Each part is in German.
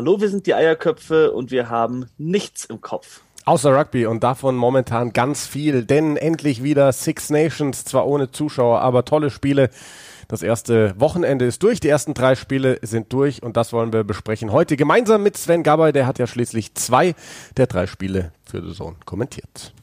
Hallo, wir sind die Eierköpfe und wir haben nichts im Kopf. Außer Rugby und davon momentan ganz viel, denn endlich wieder Six Nations, zwar ohne Zuschauer, aber tolle Spiele. Das erste Wochenende ist durch, die ersten drei Spiele sind durch und das wollen wir besprechen heute gemeinsam mit Sven Gabay, der hat ja schließlich zwei der drei Spiele für The Zone kommentiert.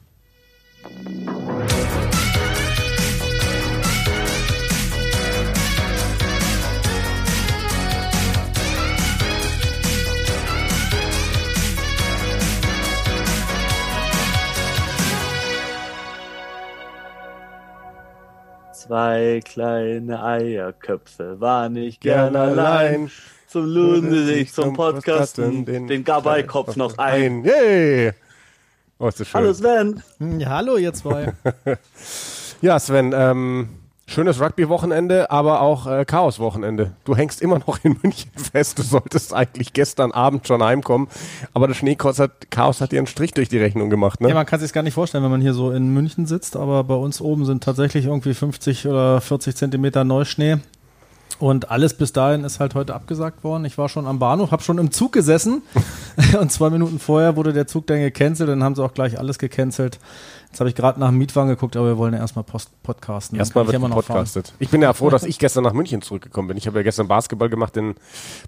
Zwei kleine Eierköpfe waren ich gern allein. Zum Luden sie sich zum Podcasten, den, den Gabei-Kopf noch ein. Yay! Oh, ist das schön. Hallo Sven. Ja, hallo ihr zwei. Ja, Sven, ähm, schönes Rugby-Wochenende, aber auch äh, Chaos-Wochenende. Du hängst immer noch in München fest. Du solltest eigentlich gestern Abend schon heimkommen, aber das Schneechaos hat, Chaos hat dir einen Strich durch die Rechnung gemacht, ne? Ja, man kann sich gar nicht vorstellen, wenn man hier so in München sitzt, aber bei uns oben sind tatsächlich irgendwie 50 oder 40 Zentimeter Neuschnee. Und alles bis dahin ist halt heute abgesagt worden. Ich war schon am Bahnhof, habe schon im Zug gesessen und zwei Minuten vorher wurde der Zug dann gecancelt. Dann haben sie auch gleich alles gecancelt. Jetzt habe ich gerade nach dem Mietwagen geguckt, aber wir wollen ja erstmal Post podcasten. Erstmal wird immer noch fahren. podcastet. Ich bin ja froh, dass ich gestern nach München zurückgekommen bin. Ich habe ja gestern Basketball gemacht in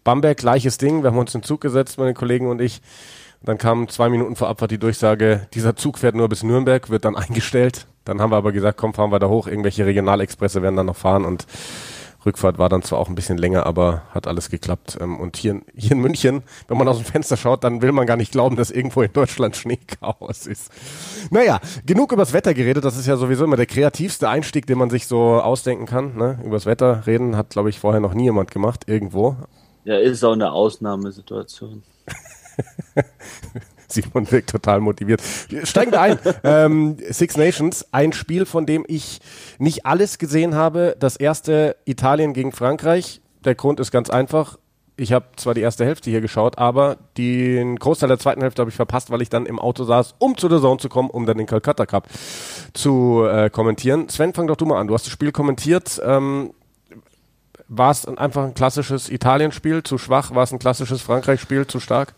Bamberg, gleiches Ding. Wir haben uns in den Zug gesetzt, meine Kollegen und ich. Dann kam zwei Minuten vor Abfahrt die Durchsage, dieser Zug fährt nur bis Nürnberg, wird dann eingestellt. Dann haben wir aber gesagt, komm, fahren wir da hoch. Irgendwelche Regionalexpresse werden dann noch fahren und Rückfahrt war dann zwar auch ein bisschen länger, aber hat alles geklappt. Ähm, Und hier, in- hier in München, wenn man aus dem Fenster schaut, dann will man gar nicht glauben, dass irgendwo in Deutschland Schneechaos ist. Naja, genug übers Wetter geredet. Das ist ja sowieso immer der kreativste Einstieg, den man sich so ausdenken kann. Ne? Übers Wetter reden hat, glaube ich, vorher noch nie jemand gemacht, irgendwo. Ja, ist auch eine Ausnahmesituation. Simon wirkt total motiviert. Steigen wir ein. ähm, Six Nations, ein Spiel, von dem ich nicht alles gesehen habe. Das erste Italien gegen Frankreich. Der Grund ist ganz einfach. Ich habe zwar die erste Hälfte hier geschaut, aber den Großteil der zweiten Hälfte habe ich verpasst, weil ich dann im Auto saß, um zu der Zone zu kommen, um dann den Calcutta Cup zu äh, kommentieren. Sven, fang doch du mal an. Du hast das Spiel kommentiert. Ähm, war es einfach ein klassisches Italien-Spiel zu schwach? War es ein klassisches Frankreich-Spiel zu stark?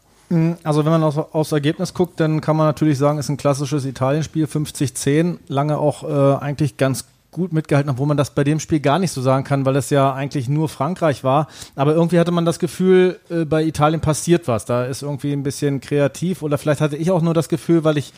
Also wenn man aus, aufs Ergebnis guckt, dann kann man natürlich sagen, ist ein klassisches Italienspiel, 50-10, lange auch äh, eigentlich ganz gut mitgehalten, obwohl man das bei dem Spiel gar nicht so sagen kann, weil es ja eigentlich nur Frankreich war. Aber irgendwie hatte man das Gefühl, äh, bei Italien passiert was. Da ist irgendwie ein bisschen kreativ oder vielleicht hatte ich auch nur das Gefühl, weil ich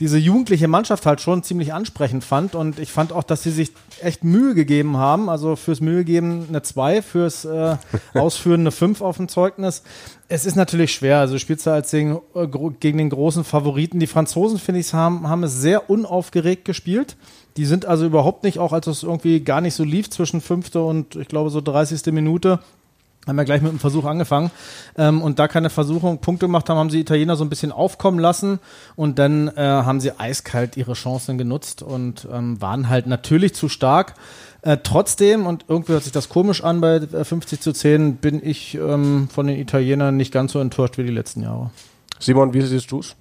diese jugendliche Mannschaft halt schon ziemlich ansprechend fand und ich fand auch, dass sie sich echt Mühe gegeben haben. Also fürs Mühe geben eine 2, fürs äh, Ausführen eine 5 auf dem Zeugnis. Es ist natürlich schwer. Also du spielst da als gegen, äh, gegen den großen Favoriten. Die Franzosen, finde ich, haben, haben es sehr unaufgeregt gespielt. Die sind also überhaupt nicht, auch als es irgendwie gar nicht so lief zwischen fünfte und ich glaube so 30. Minute, haben wir gleich mit dem Versuch angefangen ähm, und da keine Versuchung Punkte gemacht haben, haben sie Italiener so ein bisschen aufkommen lassen und dann äh, haben sie eiskalt ihre Chancen genutzt und ähm, waren halt natürlich zu stark. Äh, trotzdem, und irgendwie hört sich das komisch an bei äh, 50 zu 10, bin ich ähm, von den Italienern nicht ganz so enttäuscht wie die letzten Jahre. Simon, wie siehst du es?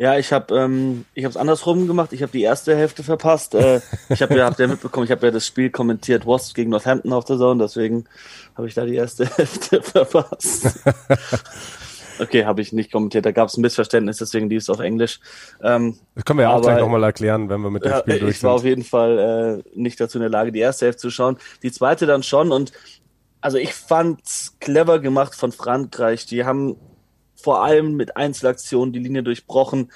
Ja, ich habe ähm, ich habe es andersrum gemacht. Ich habe die erste Hälfte verpasst. Äh, ich habe ja, habt ihr mitbekommen, ich habe ja das Spiel kommentiert, Wasps gegen Northampton auf der Zone, deswegen habe ich da die erste Hälfte verpasst. Okay, habe ich nicht kommentiert. Da gab es ein Missverständnis, deswegen lief es auf Englisch. Ähm, Das können wir ja auch gleich nochmal erklären, wenn wir mit dem ja, Spiel durch ich war auf sind. jeden Fall äh, nicht dazu in der Lage, die erste Hälfte zu schauen. Die zweite dann schon. Und also ich fand's clever gemacht von Frankreich. Die haben vor allem mit Einzelaktionen die Linie durchbrochen.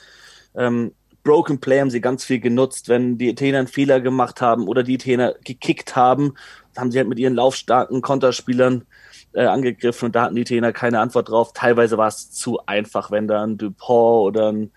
Ähm, Broken Play haben sie ganz viel genutzt. Wenn die Italiener einen Fehler gemacht haben oder die Italiener gekickt haben, haben sie halt mit ihren laufstarken Konterspielern äh, angegriffen und da hatten die Italiener keine Antwort drauf. Teilweise war es zu einfach, wenn da ein Dupont oder ein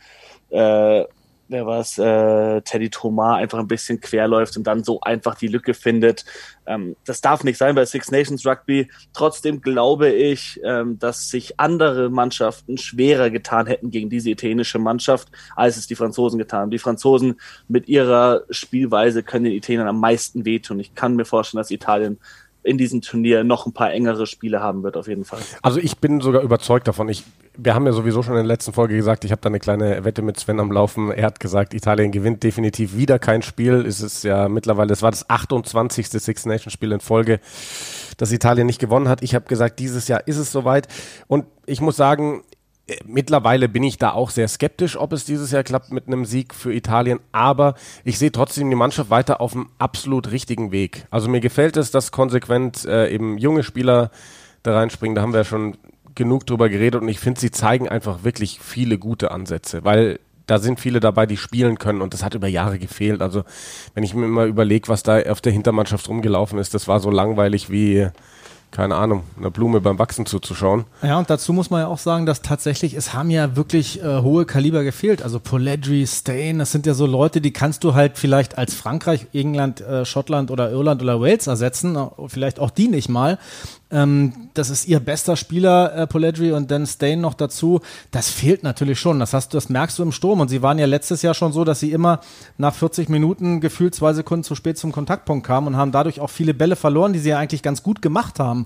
äh, wer war's, äh, Teddy Thomas einfach ein bisschen quer läuft und dann so einfach die Lücke findet. Ähm, das darf nicht sein bei Six Nations Rugby. Trotzdem glaube ich, ähm, dass sich andere Mannschaften schwerer getan hätten gegen diese italienische Mannschaft, als es die Franzosen getan haben. Die Franzosen mit ihrer Spielweise können den Italienern am meisten wehtun. Ich kann mir vorstellen, dass Italien in diesem Turnier noch ein paar engere Spiele haben wird, auf jeden Fall. Also ich bin sogar überzeugt davon. Ich, wir haben ja sowieso schon in der letzten Folge gesagt, ich habe da eine kleine Wette mit Sven am Laufen. Er hat gesagt, Italien gewinnt definitiv wieder kein Spiel. Es ist ja mittlerweile, es war das 28. Six Nations Spiel in Folge, dass Italien nicht gewonnen hat. Ich habe gesagt, dieses Jahr ist es soweit. Und ich muss sagen, Mittlerweile bin ich da auch sehr skeptisch, ob es dieses Jahr klappt mit einem Sieg für Italien, aber ich sehe trotzdem die Mannschaft weiter auf dem absolut richtigen Weg. Also mir gefällt es, dass konsequent äh, eben junge Spieler da reinspringen, da haben wir ja schon genug drüber geredet und ich finde, sie zeigen einfach wirklich viele gute Ansätze, weil da sind viele dabei, die spielen können und das hat über Jahre gefehlt. Also wenn ich mir immer überlege, was da auf der Hintermannschaft rumgelaufen ist, das war so langweilig wie keine Ahnung, einer Blume beim Wachsen zuzuschauen. Ja, und dazu muss man ja auch sagen, dass tatsächlich, es haben ja wirklich äh, hohe Kaliber gefehlt. Also Poledri, Stain, das sind ja so Leute, die kannst du halt vielleicht als Frankreich, England, äh, Schottland oder Irland oder Wales ersetzen, äh, vielleicht auch die nicht mal. Ähm, das ist ihr bester Spieler, äh, Poledri, und dann Stain noch dazu. Das fehlt natürlich schon. Das, hast, das merkst du im Sturm. Und sie waren ja letztes Jahr schon so, dass sie immer nach 40 Minuten gefühlt zwei Sekunden zu spät zum Kontaktpunkt kamen und haben dadurch auch viele Bälle verloren, die sie ja eigentlich ganz gut gemacht haben.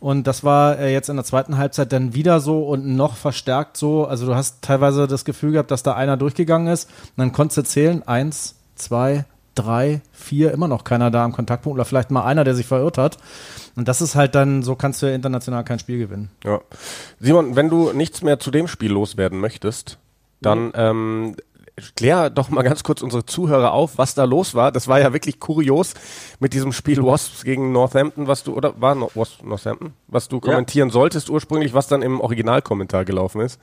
Und das war äh, jetzt in der zweiten Halbzeit dann wieder so und noch verstärkt so. Also du hast teilweise das Gefühl gehabt, dass da einer durchgegangen ist. Und dann konntest du zählen, eins, zwei, drei, vier, immer noch keiner da am Kontaktpunkt oder vielleicht mal einer, der sich verirrt hat. Und das ist halt dann, so kannst du ja international kein Spiel gewinnen. Ja. Simon, wenn du nichts mehr zu dem Spiel loswerden möchtest, dann ähm, klär doch mal ganz kurz unsere Zuhörer auf, was da los war. Das war ja wirklich kurios mit diesem Spiel Wasps gegen Northampton, was du, oder war Wasps Northampton, was du kommentieren ja. solltest ursprünglich, was dann im Originalkommentar gelaufen ist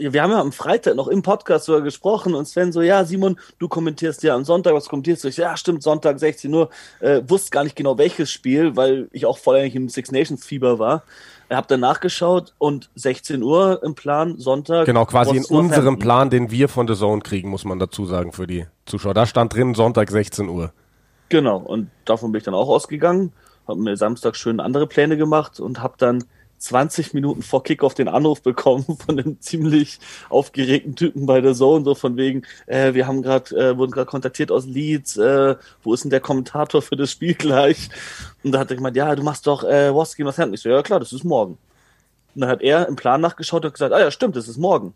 wir haben ja am Freitag noch im Podcast sogar gesprochen und Sven so, ja, Simon, du kommentierst ja am Sonntag, was kommentierst du? Ich, ja, stimmt, Sonntag 16 Uhr. Äh, wusste gar nicht genau welches Spiel, weil ich auch voll eigentlich im Six Nations Fieber war. Ich habe dann nachgeschaut und 16 Uhr im Plan, Sonntag. Genau, quasi in unserem Plan, den wir von The Zone kriegen, muss man dazu sagen für die Zuschauer. Da stand drin Sonntag 16 Uhr. Genau, und davon bin ich dann auch ausgegangen, habe mir Samstag schön andere Pläne gemacht und habe dann 20 Minuten vor Kickoff den Anruf bekommen von einem ziemlich aufgeregten Typen bei der Zone, so von wegen, äh, wir haben gerade, äh, wurden gerade kontaktiert aus Leeds, äh, wo ist denn der Kommentator für das Spiel gleich? Und da hat er gemeint, ja, du machst doch äh, Wasp gegen Northampton. Ich so, ja klar, das ist morgen. Und dann hat er im Plan nachgeschaut und gesagt, ah ja, stimmt, das ist morgen.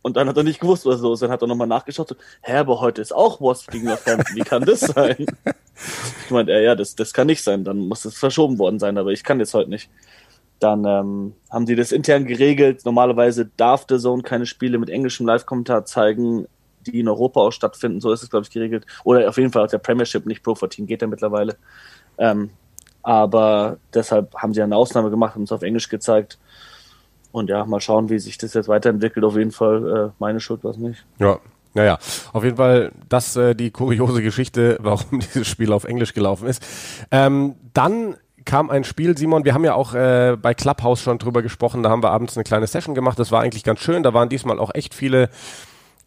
Und dann hat er nicht gewusst, was los ist. Dann hat er nochmal nachgeschaut, so, hä, aber heute ist auch Wasp gegen Northampton, wie kann das sein? ich meinte, ja, ja, das, das kann nicht sein, dann muss es verschoben worden sein, aber ich kann jetzt heute nicht. Dann ähm, haben sie das intern geregelt. Normalerweise darf der Zone keine Spiele mit englischem Live-Kommentar zeigen, die in Europa auch stattfinden. So ist es, glaube ich, geregelt. Oder auf jeden Fall aus der Premiership, nicht Pro 14 geht ja mittlerweile. Ähm, aber deshalb haben sie eine Ausnahme gemacht und es auf Englisch gezeigt. Und ja, mal schauen, wie sich das jetzt weiterentwickelt. Auf jeden Fall äh, meine Schuld war es nicht. Ja, naja, auf jeden Fall das äh, die kuriose Geschichte, warum dieses Spiel auf Englisch gelaufen ist. Ähm, dann kam ein Spiel, Simon, wir haben ja auch äh, bei Clubhouse schon drüber gesprochen, da haben wir abends eine kleine Session gemacht, das war eigentlich ganz schön, da waren diesmal auch echt viele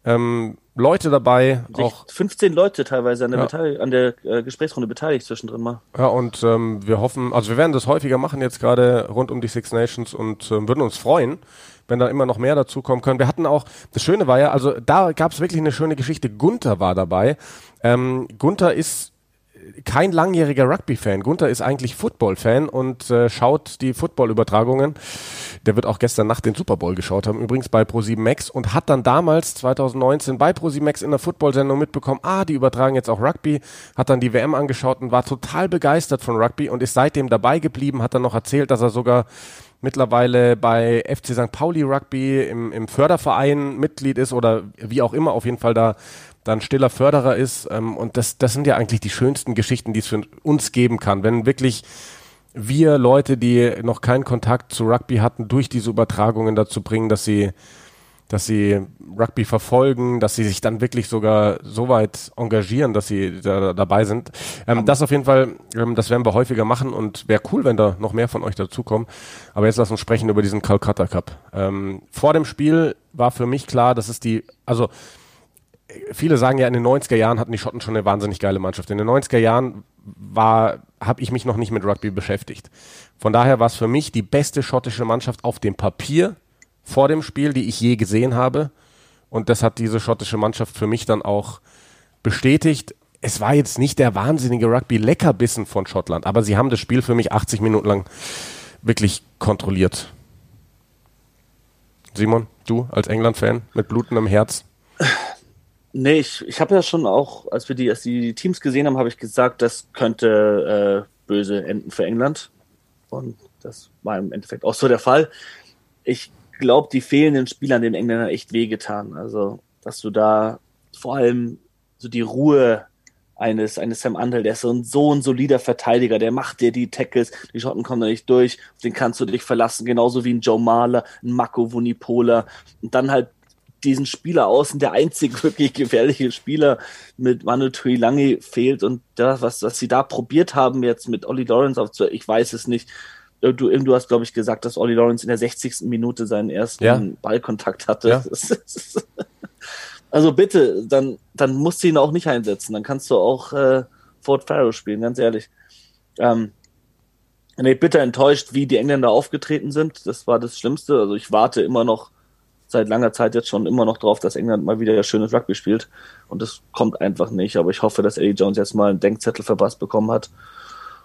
ähm, Leute dabei. Auch 15 Leute teilweise an der, ja. an der äh, Gesprächsrunde beteiligt zwischendrin mal. Ja, und ähm, wir hoffen, also wir werden das häufiger machen jetzt gerade rund um die Six Nations und ähm, würden uns freuen, wenn da immer noch mehr dazukommen können. Wir hatten auch, das Schöne war ja, also da gab es wirklich eine schöne Geschichte. Gunther war dabei. Ähm, Gunther ist kein langjähriger Rugby-Fan. Gunther ist eigentlich Football-Fan und äh, schaut die Football-Übertragungen. Der wird auch gestern Nacht den Super Bowl geschaut haben, übrigens bei Pro7 Max und hat dann damals 2019 bei Pro7 Max in der Football-Sendung mitbekommen, ah, die übertragen jetzt auch Rugby, hat dann die WM angeschaut und war total begeistert von Rugby und ist seitdem dabei geblieben, hat dann noch erzählt, dass er sogar mittlerweile bei FC St. Pauli Rugby im, im Förderverein Mitglied ist oder wie auch immer, auf jeden Fall da dann stiller Förderer ist. Ähm, und das, das sind ja eigentlich die schönsten Geschichten, die es für uns geben kann. Wenn wirklich wir Leute, die noch keinen Kontakt zu Rugby hatten, durch diese Übertragungen dazu bringen, dass sie, dass sie Rugby verfolgen, dass sie sich dann wirklich sogar so weit engagieren, dass sie da, dabei sind. Ähm, das auf jeden Fall, ähm, das werden wir häufiger machen und wäre cool, wenn da noch mehr von euch dazukommen. Aber jetzt lass uns sprechen über diesen Calcutta Cup. Ähm, vor dem Spiel war für mich klar, dass es die, also viele sagen ja, in den 90er Jahren hatten die Schotten schon eine wahnsinnig geile Mannschaft. In den 90er Jahren war, habe ich mich noch nicht mit Rugby beschäftigt. Von daher war es für mich die beste schottische Mannschaft auf dem Papier vor dem Spiel, die ich je gesehen habe. Und das hat diese schottische Mannschaft für mich dann auch bestätigt. es war jetzt nicht der wahnsinnige Rugby-Leckerbissen von Schottland, aber sie haben das Spiel für mich 80 Minuten lang wirklich kontrolliert. Simon, du als England-Fan mit blutendem Herz? Nee, ich, ich habe ja schon auch, als wir die, als die Teams gesehen haben, habe ich gesagt, das könnte äh, böse enden für England. Und das war im Endeffekt auch so der Fall. Ich glaube, die fehlenden Spieler an den Engländern echt wehgetan. Also, dass du da vor allem so die Ruhe eines, eines Sam Andel, der ist so ein, so ein solider Verteidiger, der macht dir die Tackles, die Schotten kommen da nicht durch, auf den kannst du dich verlassen, genauso wie ein Joe Mahler, ein Mako Vunipola und dann halt diesen Spieler außen, der einzig wirklich gefährliche Spieler mit Manu Tuilangi fehlt und das, was, was sie da probiert haben jetzt mit Ollie Lawrence aufzu, ich weiß es nicht. Du, du hast, glaube ich, gesagt, dass Ollie Lawrence in der 60. Minute seinen ersten ja. Ballkontakt hatte. Ja. Also bitte, dann, dann musst du ihn auch nicht einsetzen. Dann kannst du auch äh, Fort Farrow spielen, ganz ehrlich. Ähm, nee, bitter enttäuscht, wie die Engländer aufgetreten sind. Das war das Schlimmste. Also ich warte immer noch seit langer Zeit jetzt schon immer noch drauf, dass England mal wieder schönes Rugby spielt. Und das kommt einfach nicht. Aber ich hoffe, dass Eddie Jones jetzt mal einen Denkzettel verpasst bekommen hat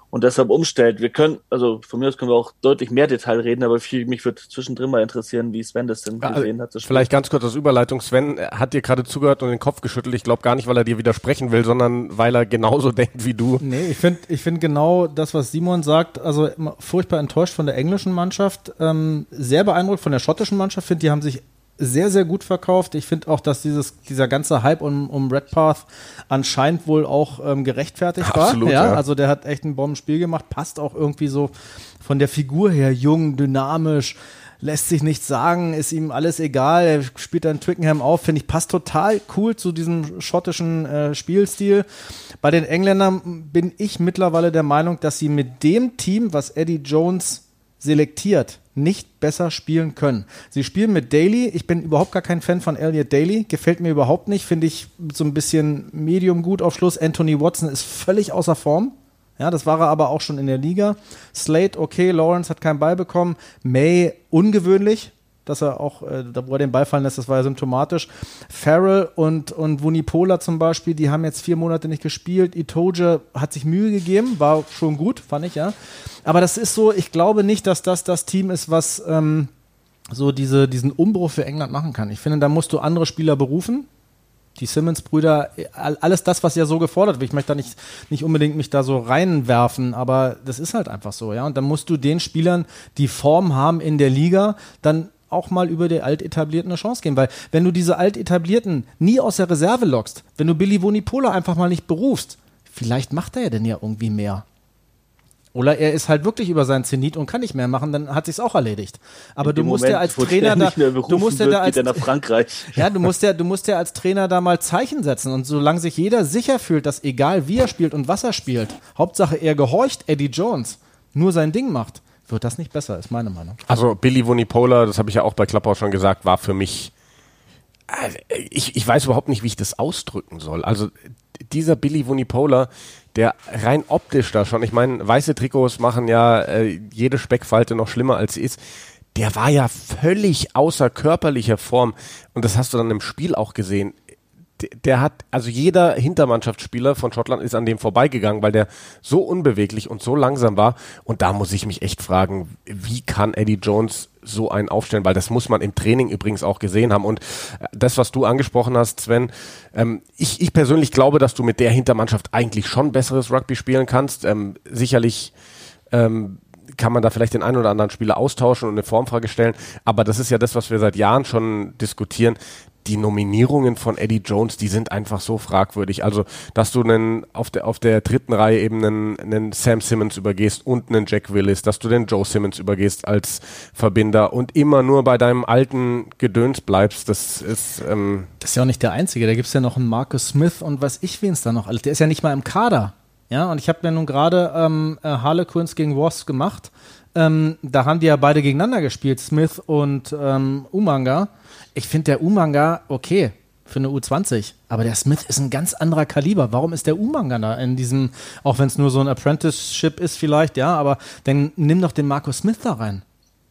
und deshalb umstellt. Wir können, also von mir aus können wir auch deutlich mehr Detail reden, aber mich würde zwischendrin mal interessieren, wie Sven das denn gesehen hat. Vielleicht ganz kurz als Überleitung. Sven hat dir gerade zugehört und den Kopf geschüttelt. Ich glaube gar nicht, weil er dir widersprechen will, sondern weil er genauso denkt wie du. Nee, ich finde ich finde genau das, was Simon sagt, also furchtbar enttäuscht von der englischen Mannschaft, ähm, sehr beeindruckt von der schottischen Mannschaft. Finde, die haben sich sehr, sehr gut verkauft. Ich finde auch, dass dieses, dieser ganze Hype um, um Redpath anscheinend wohl auch ähm, gerechtfertigt Absolut, war. Ja, ja, Also der hat echt ein Bombenspiel gemacht, passt auch irgendwie so von der Figur her jung, dynamisch, lässt sich nichts sagen, ist ihm alles egal. Er spielt dann Twickenham auf, finde ich, passt total cool zu diesem schottischen äh, Spielstil. Bei den Engländern bin ich mittlerweile der Meinung, dass sie mit dem Team, was Eddie Jones selektiert, nicht besser spielen können. Sie spielen mit Daly. Ich bin überhaupt gar kein Fan von Elliot Daly. Gefällt mir überhaupt nicht. Finde ich so ein bisschen medium gut auf Schluss. Anthony Watson ist völlig außer Form. Ja, das war er aber auch schon in der Liga. Slate, okay, Lawrence hat keinen Ball bekommen. May, ungewöhnlich dass er auch, äh, wo er den Ball fallen lässt, das war ja symptomatisch. Farrell und, und Vunipola zum Beispiel, die haben jetzt vier Monate nicht gespielt. Itoje hat sich Mühe gegeben, war schon gut, fand ich, ja. Aber das ist so, ich glaube nicht, dass das das Team ist, was ähm, so diese, diesen Umbruch für England machen kann. Ich finde, da musst du andere Spieler berufen, die Simmons-Brüder, alles das, was ja so gefordert wird. Ich möchte da nicht, nicht unbedingt mich da so reinwerfen, aber das ist halt einfach so, ja. Und dann musst du den Spielern, die Form haben in der Liga, dann auch mal über die Altetablierten eine Chance geben. Weil wenn du diese Altetablierten nie aus der Reserve lockst, wenn du Billy Vonipola einfach mal nicht berufst, vielleicht macht er ja denn ja irgendwie mehr. Oder er ist halt wirklich über seinen Zenit und kann nicht mehr machen, dann hat sich's auch erledigt. Aber du musst Moment, ja als Trainer da, du musst ja da als nach Frankreich. Ja, du musst ja, du musst ja als Trainer da mal Zeichen setzen und solange sich jeder sicher fühlt, dass egal wie er spielt und was er spielt, Hauptsache er gehorcht Eddie Jones, nur sein Ding macht, wird das nicht besser, ist meine Meinung. Also Billy Vunipola, das habe ich ja auch bei Klappau schon gesagt, war für mich, also ich, ich weiß überhaupt nicht, wie ich das ausdrücken soll. Also dieser Billy Vunipola, der rein optisch da schon, ich meine, weiße Trikots machen ja äh, jede Speckfalte noch schlimmer als sie ist. Der war ja völlig außer körperlicher Form und das hast du dann im Spiel auch gesehen der hat, also jeder Hintermannschaftsspieler von Schottland ist an dem vorbeigegangen, weil der so unbeweglich und so langsam war. Und da muss ich mich echt fragen, wie kann Eddie Jones so einen aufstellen? Weil das muss man im Training übrigens auch gesehen haben. Und äh, das, was du angesprochen hast, Sven, ähm, ich, ich persönlich glaube, dass du mit der Hintermannschaft eigentlich schon besseres Rugby spielen kannst. Ähm, sicherlich ähm, kann man da vielleicht den einen oder anderen Spieler austauschen und eine Formfrage stellen. Aber das ist ja das, was wir seit Jahren schon diskutieren die Nominierungen von Eddie Jones, die sind einfach so fragwürdig. Also, dass du einen, auf, der, auf der dritten Reihe eben einen, einen Sam Simmons übergehst und einen Jack Willis, dass du den Joe Simmons übergehst als Verbinder und immer nur bei deinem alten Gedöns bleibst, das ist. Ähm das ist ja auch nicht der Einzige. Da gibt es ja noch einen Marcus Smith und was ich wen es da noch alles. Der ist ja nicht mal im Kader. Ja, und ich habe ja nun gerade ähm, äh, Harlequins gegen Wasps gemacht. Ähm, da haben die ja beide gegeneinander gespielt, Smith und ähm, Umanga ich finde der Umanga okay für eine U20, aber der Smith ist ein ganz anderer Kaliber. Warum ist der Umanga da in diesem, auch wenn es nur so ein Apprenticeship ist vielleicht, ja, aber dann nimm doch den Markus Smith da rein.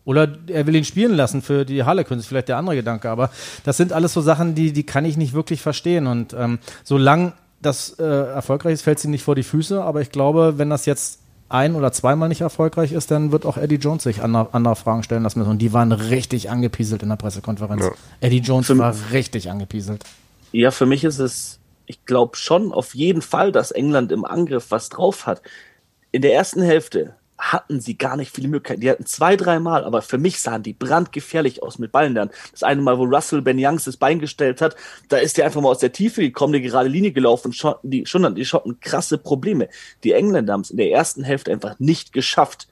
Oder er will ihn spielen lassen für die Harlequins, ist vielleicht der andere Gedanke. Aber das sind alles so Sachen, die, die kann ich nicht wirklich verstehen. Und ähm, solange das äh, erfolgreich ist, fällt sie nicht vor die Füße. Aber ich glaube, wenn das jetzt ein- oder zweimal nicht erfolgreich ist, dann wird auch Eddie Jones sich andere, andere Fragen stellen lassen müssen. Und die waren richtig angepieselt in der Pressekonferenz. Ja. Eddie Jones für war richtig angepieselt. Ja, für mich ist es, ich glaube schon auf jeden Fall, dass England im Angriff was drauf hat. In der ersten Hälfte hatten sie gar nicht viele Möglichkeiten. Die hatten zwei, dreimal, aber für mich sahen die brandgefährlich aus mit Ballen dann. Das eine Mal, wo Russell Ben Youngs das Bein gestellt hat, da ist der einfach mal aus der Tiefe gekommen, die gerade Linie gelaufen. Schon, die, schon die Schotten krasse Probleme. Die Engländer haben es in der ersten Hälfte einfach nicht geschafft,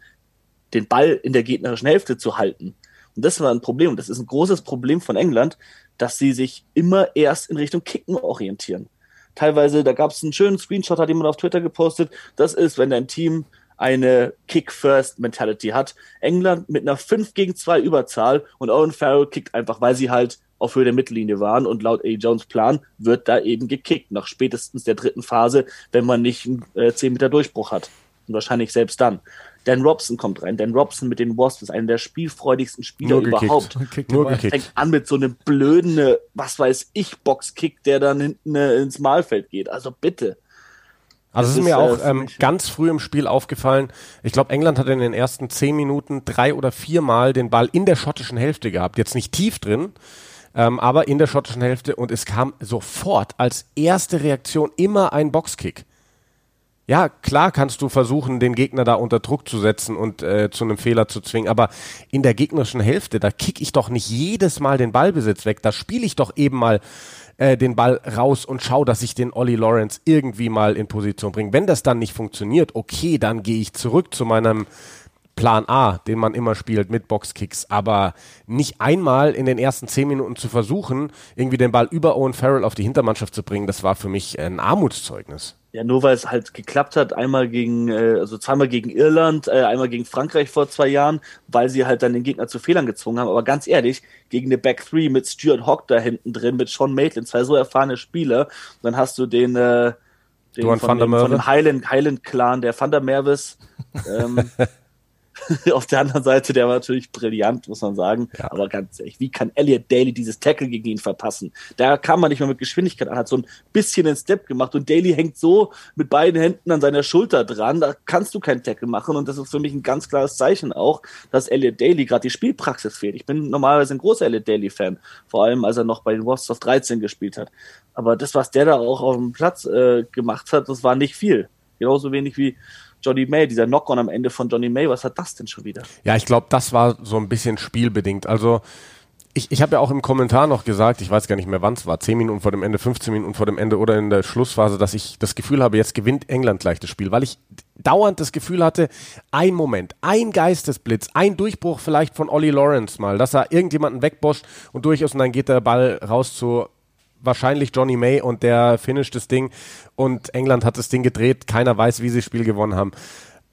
den Ball in der gegnerischen Hälfte zu halten. Und das war ein Problem. Und das ist ein großes Problem von England, dass sie sich immer erst in Richtung Kicken orientieren. Teilweise, da gab es einen schönen Screenshot, hat jemand auf Twitter gepostet. Das ist, wenn dein Team eine Kick-First-Mentality hat. England mit einer 5 gegen 2 Überzahl und Owen Farrell kickt einfach, weil sie halt auf Höhe der Mittellinie waren und laut A. Jones Plan wird da eben gekickt, nach spätestens der dritten Phase, wenn man nicht einen äh, 10 Meter Durchbruch hat. Und wahrscheinlich selbst dann. Dan Robson kommt rein. Dan Robson mit den Wasps ist einer der spielfreudigsten Spieler überhaupt. Nur gekickt. Fängt an mit so einem blöden, was weiß ich, Boxkick, der dann hinten äh, ins Malfeld geht. Also bitte. Also es ist, ist mir auch äh, ähm, ganz früh im Spiel aufgefallen. Ich glaube, England hat in den ersten zehn Minuten drei oder viermal den Ball in der schottischen Hälfte gehabt. Jetzt nicht tief drin, ähm, aber in der schottischen Hälfte und es kam sofort als erste Reaktion immer ein Boxkick. Ja, klar kannst du versuchen, den Gegner da unter Druck zu setzen und äh, zu einem Fehler zu zwingen, aber in der gegnerischen Hälfte, da kick ich doch nicht jedes Mal den Ballbesitz weg, da spiele ich doch eben mal äh, den Ball raus und schau, dass ich den Ollie Lawrence irgendwie mal in Position bringe. Wenn das dann nicht funktioniert, okay, dann gehe ich zurück zu meinem Plan A, den man immer spielt mit Boxkicks, aber nicht einmal in den ersten zehn Minuten zu versuchen, irgendwie den Ball über Owen Farrell auf die Hintermannschaft zu bringen, das war für mich ein Armutszeugnis. Ja, nur weil es halt geklappt hat, einmal gegen, äh, also zweimal gegen Irland, äh, einmal gegen Frankreich vor zwei Jahren, weil sie halt dann den Gegner zu Fehlern gezwungen haben. Aber ganz ehrlich, gegen eine Back Three mit Stuart Hawk da hinten drin, mit Sean Maitland, zwei so erfahrene Spieler, dann hast du den, äh, den von, dem, von dem Highland, Highland Clan, der Van der Mervis, ähm, Auf der anderen Seite, der war natürlich brillant, muss man sagen. Ja. Aber ganz ehrlich, wie kann Elliot Daly dieses Tackle gegen ihn verpassen? Da kam man nicht mehr mit Geschwindigkeit an, hat so ein bisschen den Step gemacht und Daly hängt so mit beiden Händen an seiner Schulter dran. Da kannst du keinen Tackle machen und das ist für mich ein ganz klares Zeichen auch, dass Elliot Daly gerade die Spielpraxis fehlt. Ich bin normalerweise ein großer Elliot Daly-Fan, vor allem als er noch bei den Wasps of 13 gespielt hat. Aber das, was der da auch auf dem Platz äh, gemacht hat, das war nicht viel. Genauso wenig wie Johnny May, dieser Knock-on am Ende von Johnny May, was hat das denn schon wieder? Ja, ich glaube, das war so ein bisschen spielbedingt. Also ich, ich habe ja auch im Kommentar noch gesagt, ich weiß gar nicht mehr wann es war, 10 Minuten vor dem Ende, 15 Minuten vor dem Ende oder in der Schlussphase, dass ich das Gefühl habe, jetzt gewinnt England gleich das Spiel, weil ich dauernd das Gefühl hatte, ein Moment, ein Geistesblitz, ein Durchbruch vielleicht von Ollie Lawrence mal, dass er irgendjemanden wegboscht und durch ist und dann geht der Ball raus zu wahrscheinlich Johnny May und der finisht das Ding und England hat das Ding gedreht. Keiner weiß, wie sie das Spiel gewonnen haben.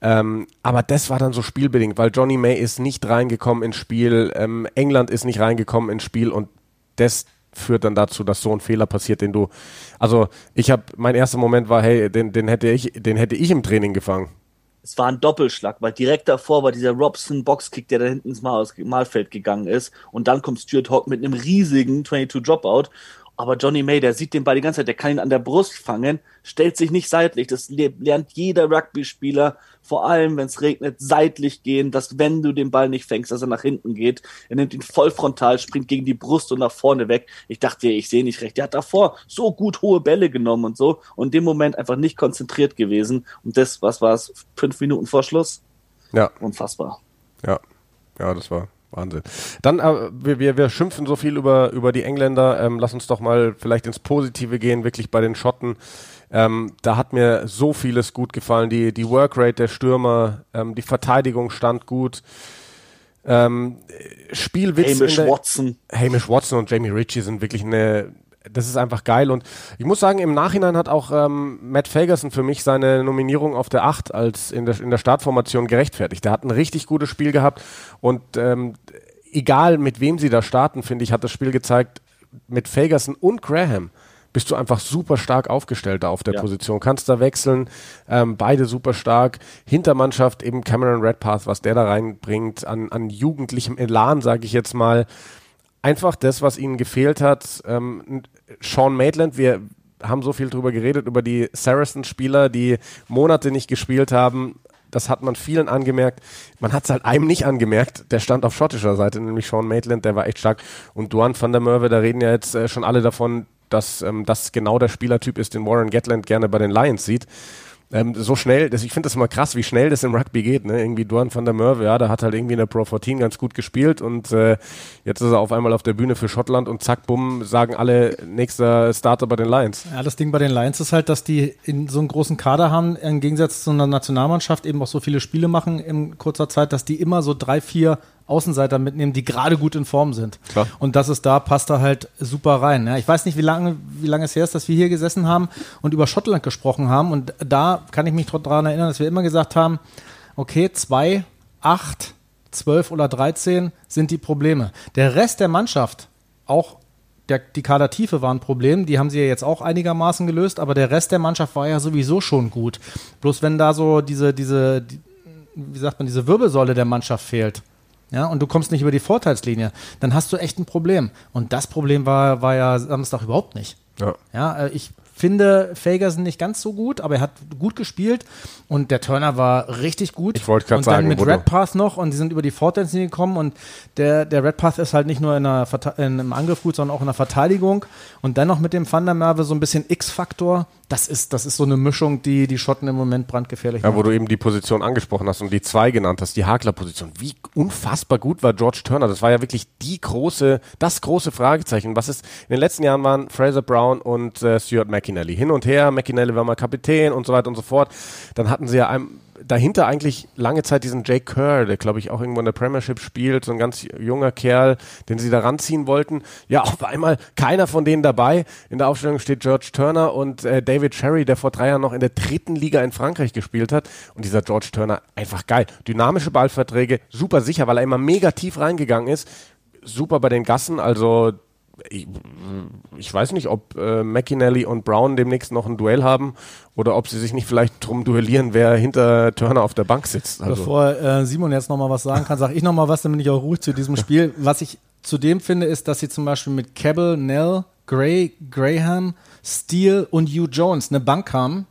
Ähm, aber das war dann so spielbedingt, weil Johnny May ist nicht reingekommen ins Spiel, ähm, England ist nicht reingekommen ins Spiel und das führt dann dazu, dass so ein Fehler passiert, den du, also ich habe, mein erster Moment war, hey, den, den hätte ich, den hätte ich im Training gefangen. Es war ein Doppelschlag, weil direkt davor war dieser Robson Boxkick, der da hinten ins Mal Malfeld gegangen ist und dann kommt Stuart Hawk mit einem riesigen 22 Dropout aber Johnny May, der sieht den Ball die ganze Zeit, der kann ihn an der Brust fangen, stellt sich nicht seitlich. Das lernt jeder Rugby-Spieler, vor allem wenn es regnet, seitlich gehen, dass wenn du den Ball nicht fängst, dass er nach hinten geht. Er nimmt ihn voll frontal, springt gegen die Brust und nach vorne weg. Ich dachte, ich sehe nicht recht. Der hat davor so gut hohe Bälle genommen und so und in dem Moment einfach nicht konzentriert gewesen. Und das, was war es, fünf Minuten vor Schluss? Ja. Unfassbar. Ja, ja, das war Wahnsinn. Dann, äh, wir, wir, wir schimpfen so viel über, über die Engländer. Ähm, lass uns doch mal vielleicht ins Positive gehen, wirklich bei den Schotten. Ähm, da hat mir so vieles gut gefallen. Die, die Workrate der Stürmer, ähm, die Verteidigung stand gut. Ähm, Spielwitz. Hamish Watson. Hamish Watson und Jamie Ritchie sind wirklich eine, das ist einfach geil. Und ich muss sagen, im Nachhinein hat auch ähm, Matt Fagerson für mich seine Nominierung auf der 8 als in der, in der Startformation gerechtfertigt. Der hat ein richtig gutes Spiel gehabt und ähm, egal mit wem sie da starten, finde ich, hat das Spiel gezeigt, mit Fagerson und Graham bist du einfach super stark aufgestellt da auf der ja. Position. Kannst da wechseln, ähm, beide super stark. Hintermannschaft eben Cameron Redpath, was der da reinbringt, an, an jugendlichem Elan, sage ich jetzt mal einfach das, was ihnen gefehlt hat. Ähm, Sean Maitland, wir haben so viel drüber geredet, über die Saracens-Spieler, die Monate nicht gespielt haben. Das hat man vielen angemerkt. Man hat es halt einem nicht angemerkt. Der stand auf schottischer Seite, nämlich Sean Maitland, der war echt stark. Und Duan van der Merwe, da reden ja jetzt äh, schon alle davon, dass ähm, das genau der Spielertyp ist, den Warren Gatland gerne bei den Lions sieht ähm, so schnell, das, ich finde das immer krass, wie schnell das im Rugby geht. Ne? Irgendwie Duan van der Merwe, ja, der hat halt irgendwie in der Pro 14 ganz gut gespielt und äh, jetzt ist er auf einmal auf der Bühne für Schottland und zack, bumm, sagen alle, nächster Starter bei den Lions. Ja, das Ding bei den Lions ist halt, dass die in so einem großen Kader haben, im Gegensatz zu einer Nationalmannschaft eben auch so viele Spiele machen in kurzer Zeit, dass die immer so drei, vier Außenseiter mitnehmen, die gerade gut in Form sind. Klar. Und das ist da, passt da halt super rein. Ja, ich weiß nicht, wie lange, wie lange es her ist, dass wir hier gesessen haben und über Schottland gesprochen haben. Und da kann ich mich daran erinnern, dass wir immer gesagt haben, okay, zwei, acht, zwölf oder dreizehn sind die Probleme. Der Rest der Mannschaft, auch der, die Kadertiefe war ein Problem, die haben sie ja jetzt auch einigermaßen gelöst, aber der Rest der Mannschaft war ja sowieso schon gut. Bloß wenn da so diese, diese, die, wie sagt man, diese Wirbelsäule der Mannschaft fehlt, ja, und du kommst nicht über die Vorteilslinie, dann hast du echt ein Problem. Und das Problem war, war ja Samstag überhaupt nicht. Ja. ja, äh, ich finde Fagerson nicht ganz so gut, aber er hat gut gespielt und der Turner war richtig gut. Ich wollte gerade sagen, Und dann mit Redpath noch und die sind über die Vorteilslinie gekommen und der, der Redpath ist halt nicht nur in der, in, im Angriff gut, sondern auch in der Verteidigung und dann noch mit dem Van der Merwe so ein bisschen X-Faktor. Das ist, das ist so eine Mischung, die die Schotten im Moment brandgefährlich macht. Ja, wo du eben die Position angesprochen hast und die zwei genannt hast, die Hakler-Position. Wie unfassbar gut war George Turner? Das war ja wirklich die große, das große Fragezeichen. Was ist, in den letzten Jahren waren Fraser Brown und äh, Stuart McInally hin und her. McInally war mal Kapitän und so weiter und so fort. Dann hatten sie ja einem, dahinter eigentlich lange Zeit diesen Jake Kerr, der glaube ich auch irgendwo in der Premiership spielt, so ein ganz junger Kerl, den sie da ranziehen wollten. Ja, auf einmal keiner von denen dabei. In der Aufstellung steht George Turner und äh, David Cherry, der vor drei Jahren noch in der dritten Liga in Frankreich gespielt hat. Und dieser George Turner, einfach geil. Dynamische Ballverträge, super sicher, weil er immer mega tief reingegangen ist. Super bei den Gassen, also ich, ich, weiß nicht, ob äh, McInally und Brown demnächst noch ein Duell haben oder ob sie sich nicht vielleicht drum duellieren, wer hinter Turner auf der Bank sitzt. Also. Bevor äh, Simon jetzt nochmal was sagen kann, sage ich nochmal was, damit ich auch ruhig zu diesem Spiel. Was ich zudem finde, ist, dass sie zum Beispiel mit Cabell, Nell, Gray, Graham, Steele und Hugh Jones eine Bank haben,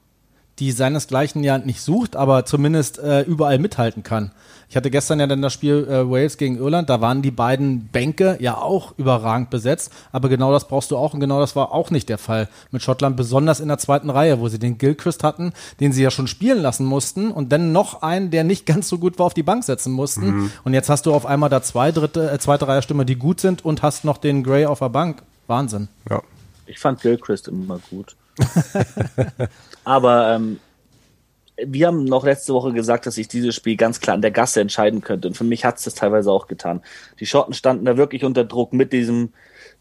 die seinesgleichen ja nicht sucht, aber zumindest äh, überall mithalten kann. Ich hatte gestern ja dann das Spiel äh, Wales gegen Irland, da waren die beiden Bänke ja auch überragend besetzt, aber genau das brauchst du auch und genau das war auch nicht der Fall mit Schottland, besonders in der zweiten Reihe, wo sie den Gilchrist hatten, den sie ja schon spielen lassen mussten und dann noch einen, der nicht ganz so gut war, auf die Bank setzen mussten. Mhm. Und jetzt hast du auf einmal da zwei dritte, äh, zweite Reihe Stimme, die gut sind und hast noch den Gray auf der Bank. Wahnsinn. Ja. Ich fand Gilchrist immer gut. Aber ähm, wir haben noch letzte Woche gesagt, dass sich dieses Spiel ganz klar an der Gasse entscheiden könnte. Und für mich hat es das teilweise auch getan. Die Schotten standen da wirklich unter Druck mit diesem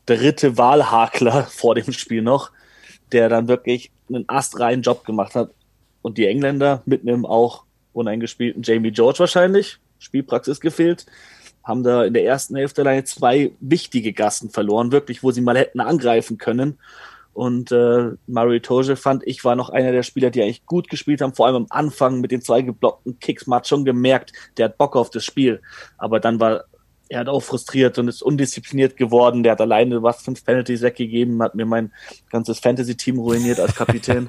dritte Wahlhakler vor dem Spiel noch, der dann wirklich einen astreinen Job gemacht hat. Und die Engländer mit einem auch uneingespielten Jamie George wahrscheinlich, Spielpraxis gefehlt, haben da in der ersten Hälfte alleine zwei wichtige Gassen verloren, wirklich, wo sie mal hätten angreifen können. Und äh, Mario Toge fand ich war noch einer der Spieler, die eigentlich gut gespielt haben, vor allem am Anfang mit den zwei geblockten Kicks. Man hat schon gemerkt, der hat Bock auf das Spiel. Aber dann war er hat auch frustriert und ist undiszipliniert geworden. Der hat alleine was fünf Penalties weggegeben, hat mir mein ganzes Fantasy-Team ruiniert als Kapitän.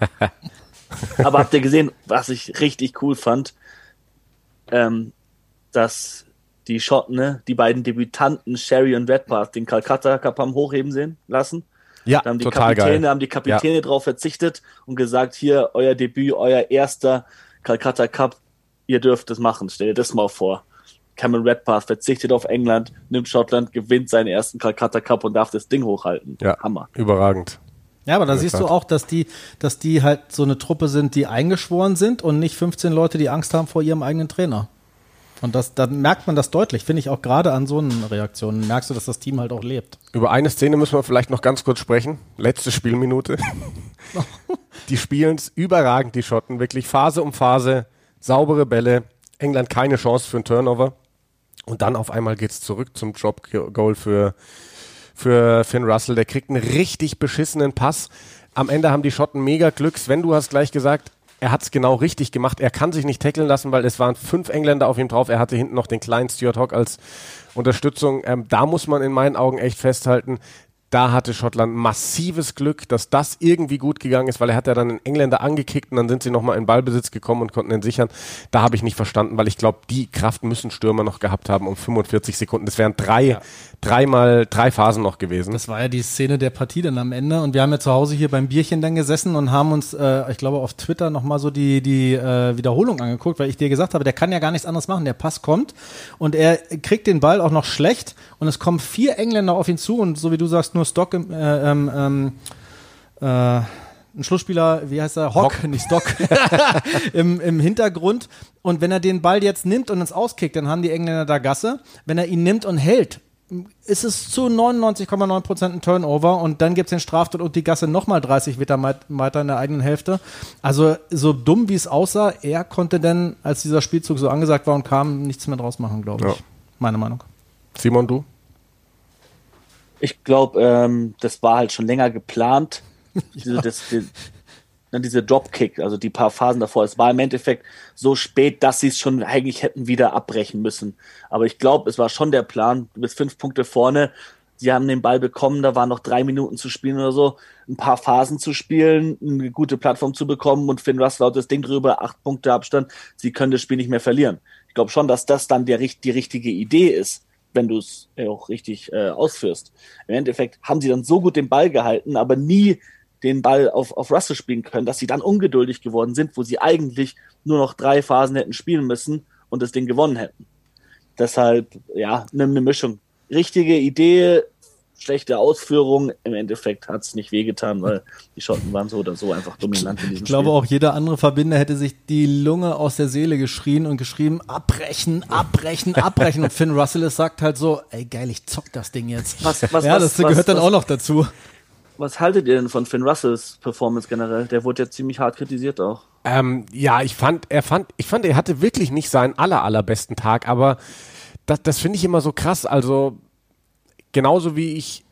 Aber habt ihr gesehen, was ich richtig cool fand? Ähm, dass die Schotten, ne, die beiden Debütanten Sherry und Redpath den Calcutta Cup haben hochheben sehen lassen. Ja, da haben die total Kapitäne, geil. haben die Kapitäne ja. drauf verzichtet und gesagt, hier, euer Debüt, euer erster Calcutta Cup, ihr dürft es machen. Stell dir das mal vor. Cameron Redpath verzichtet auf England, nimmt Schottland, gewinnt seinen ersten Calcutta Cup und darf das Ding hochhalten. Ja, Hammer. Überragend. Ja, aber da siehst du auch, dass die, dass die halt so eine Truppe sind, die eingeschworen sind und nicht 15 Leute, die Angst haben vor ihrem eigenen Trainer. Und das, da merkt man das deutlich, finde ich auch gerade an so einen Reaktionen. Merkst du, dass das Team halt auch lebt. Über eine Szene müssen wir vielleicht noch ganz kurz sprechen. Letzte Spielminute. die spielen es überragend, die Schotten. Wirklich Phase um Phase, saubere Bälle. England keine Chance für einen Turnover. Und dann auf einmal geht's zurück zum Drop-Goal für, für Finn Russell. Der kriegt einen richtig beschissenen Pass. Am Ende haben die Schotten mega Glück. Sven, du hast gleich gesagt, er hat es genau richtig gemacht. Er kann sich nicht tackeln lassen, weil es waren fünf Engländer auf ihm drauf. Er hatte hinten noch den kleinen Stuart Hawk als Unterstützung. Ähm, da muss man in meinen Augen echt festhalten, da hatte Schottland massives Glück, dass das irgendwie gut gegangen ist, weil er hat ja dann den Engländer angekickt und dann sind sie nochmal in Ballbesitz gekommen und konnten ihn sichern. Da habe ich nicht verstanden, weil ich glaube, die Kraft müssen Stürmer noch gehabt haben um 45 Sekunden. Das wären drei, ja. dreimal, drei Phasen noch gewesen. Das war ja die Szene der Partie dann am Ende und wir haben ja zu Hause hier beim Bierchen dann gesessen und haben uns, äh, ich glaube, auf Twitter nochmal so die, die äh, Wiederholung angeguckt, weil ich dir gesagt habe, der kann ja gar nichts anderes machen. Der Pass kommt und er kriegt den Ball auch noch schlecht und es kommen vier Engländer auf ihn zu und so wie du sagst, nur Stock im, äh, ähm, ähm, äh, ein Schlussspieler, wie heißt er? Hock, Hock. nicht Stock, im, im Hintergrund. Und wenn er den Ball jetzt nimmt und ins Auskickt, dann haben die Engländer da Gasse. Wenn er ihn nimmt und hält, ist es zu 99,9% ein Turnover und dann gibt es den Straftat und die Gasse nochmal 30 Meter weiter in der eigenen Hälfte. Also so dumm wie es aussah, er konnte dann, als dieser Spielzug so angesagt war und kam, nichts mehr draus machen, glaube ich. Ja. Meine Meinung. Simon, du? Ich glaube, ähm, das war halt schon länger geplant. Diese, ja. das, die, dann diese Dropkick, also die paar Phasen davor. Es war im Endeffekt so spät, dass sie es schon eigentlich hätten wieder abbrechen müssen. Aber ich glaube, es war schon der Plan. Du bist fünf Punkte vorne. Sie haben den Ball bekommen, da waren noch drei Minuten zu spielen oder so, ein paar Phasen zu spielen, eine gute Plattform zu bekommen und Finn Russell haut das Ding drüber, acht Punkte Abstand. Sie können das Spiel nicht mehr verlieren. Ich glaube schon, dass das dann der, die richtige Idee ist wenn du es auch richtig äh, ausführst. Im Endeffekt haben sie dann so gut den Ball gehalten, aber nie den Ball auf, auf Russell spielen können, dass sie dann ungeduldig geworden sind, wo sie eigentlich nur noch drei Phasen hätten spielen müssen und das Ding gewonnen hätten. Deshalb, ja, eine ne Mischung. Richtige Idee, schlechte Ausführung. Im Endeffekt hat es nicht wehgetan, weil die Schotten waren so oder so einfach dominant in diesem Ich glaube, Spiel. auch jeder andere Verbinder hätte sich die Lunge aus der Seele geschrien und geschrieben, abbrechen, abbrechen, abbrechen. Und Finn Russell sagt halt so, ey geil, ich zock das Ding jetzt. Was, was, ja, das was, gehört dann auch noch dazu. Was haltet ihr denn von Finn Russells Performance generell? Der wurde ja ziemlich hart kritisiert auch. Ähm, ja, ich fand, er fand, ich fand, er hatte wirklich nicht seinen aller, allerbesten Tag, aber das, das finde ich immer so krass. Also, genauso wie ich,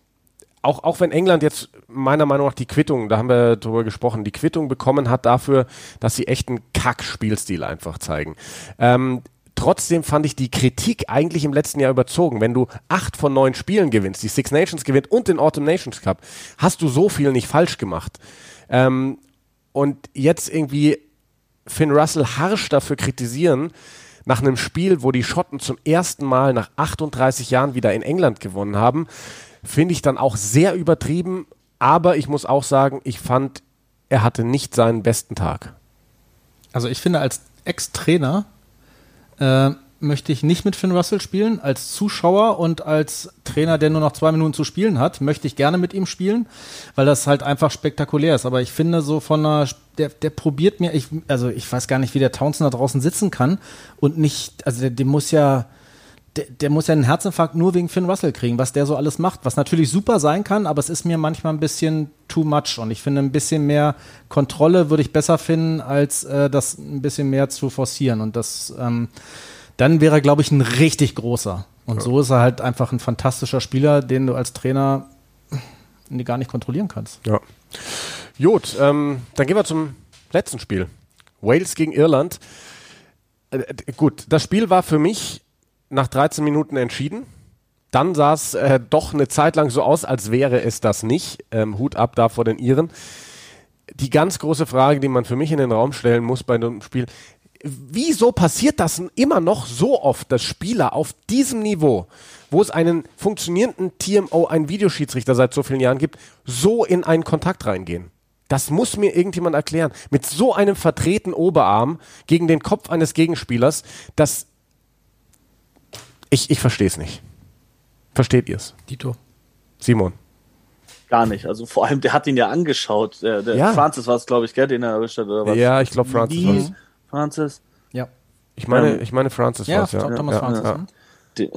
auch, auch wenn England jetzt meiner Meinung nach die Quittung, da haben wir drüber gesprochen, die Quittung bekommen hat dafür, dass sie echt einen Kack-Spielstil einfach zeigen. Ähm, trotzdem fand ich die Kritik eigentlich im letzten Jahr überzogen. Wenn du acht von neun Spielen gewinnst, die Six Nations gewinnt und den Autumn Nations Cup, hast du so viel nicht falsch gemacht. Ähm, und jetzt irgendwie Finn Russell harsch dafür kritisieren, nach einem Spiel, wo die Schotten zum ersten Mal nach 38 Jahren wieder in England gewonnen haben, finde ich dann auch sehr übertrieben. Aber ich muss auch sagen, ich fand, er hatte nicht seinen besten Tag. Also ich finde, als Ex-Trainer äh, möchte ich nicht mit Finn Russell spielen. Als Zuschauer und als Trainer, der nur noch zwei Minuten zu spielen hat, möchte ich gerne mit ihm spielen, weil das halt einfach spektakulär ist. Aber ich finde so von einer, der, der probiert mir, ich, also ich weiß gar nicht, wie der Townsend da draußen sitzen kann und nicht, also der, der muss ja, der, der, muss ja einen Herzinfarkt nur wegen Finn Russell kriegen, was der so alles macht, was natürlich super sein kann, aber es ist mir manchmal ein bisschen too much und ich finde ein bisschen mehr Kontrolle würde ich besser finden, als äh, das ein bisschen mehr zu forcieren und das ähm, dann wäre er, glaube ich, ein richtig großer. Und ja. so ist er halt einfach ein fantastischer Spieler, den du als Trainer gar nicht kontrollieren kannst. Ja. Gut, ähm, dann gehen wir zum letzten Spiel. Wales gegen Irland. Äh, gut, das Spiel war für mich nach 13 Minuten entschieden. Dann sah es äh, doch eine Zeit lang so aus, als wäre es das nicht. Ähm, Hut ab da vor den Iren. Die ganz große Frage, die man für mich in den Raum stellen muss bei einem Spiel, wieso passiert das immer noch so oft, dass Spieler auf diesem Niveau, wo es einen funktionierenden TMO, einen Videoschiedsrichter seit so vielen Jahren gibt, so in einen Kontakt reingehen? Das muss mir irgendjemand erklären. Mit so einem vertreten Oberarm gegen den Kopf eines Gegenspielers, das ich, ich verstehe es nicht. Versteht ihr es? Dito. Simon. Gar nicht. Also vor allem, der hat ihn ja angeschaut. Der, der ja. Francis war es, glaube ich, gell, den er erwischt hat, oder was? Ja, ich glaube Francis war es. Francis? Ja. Ich meine, ähm, ich meine Francis ja, war es, ja. Thomas ja, Francis. Ja.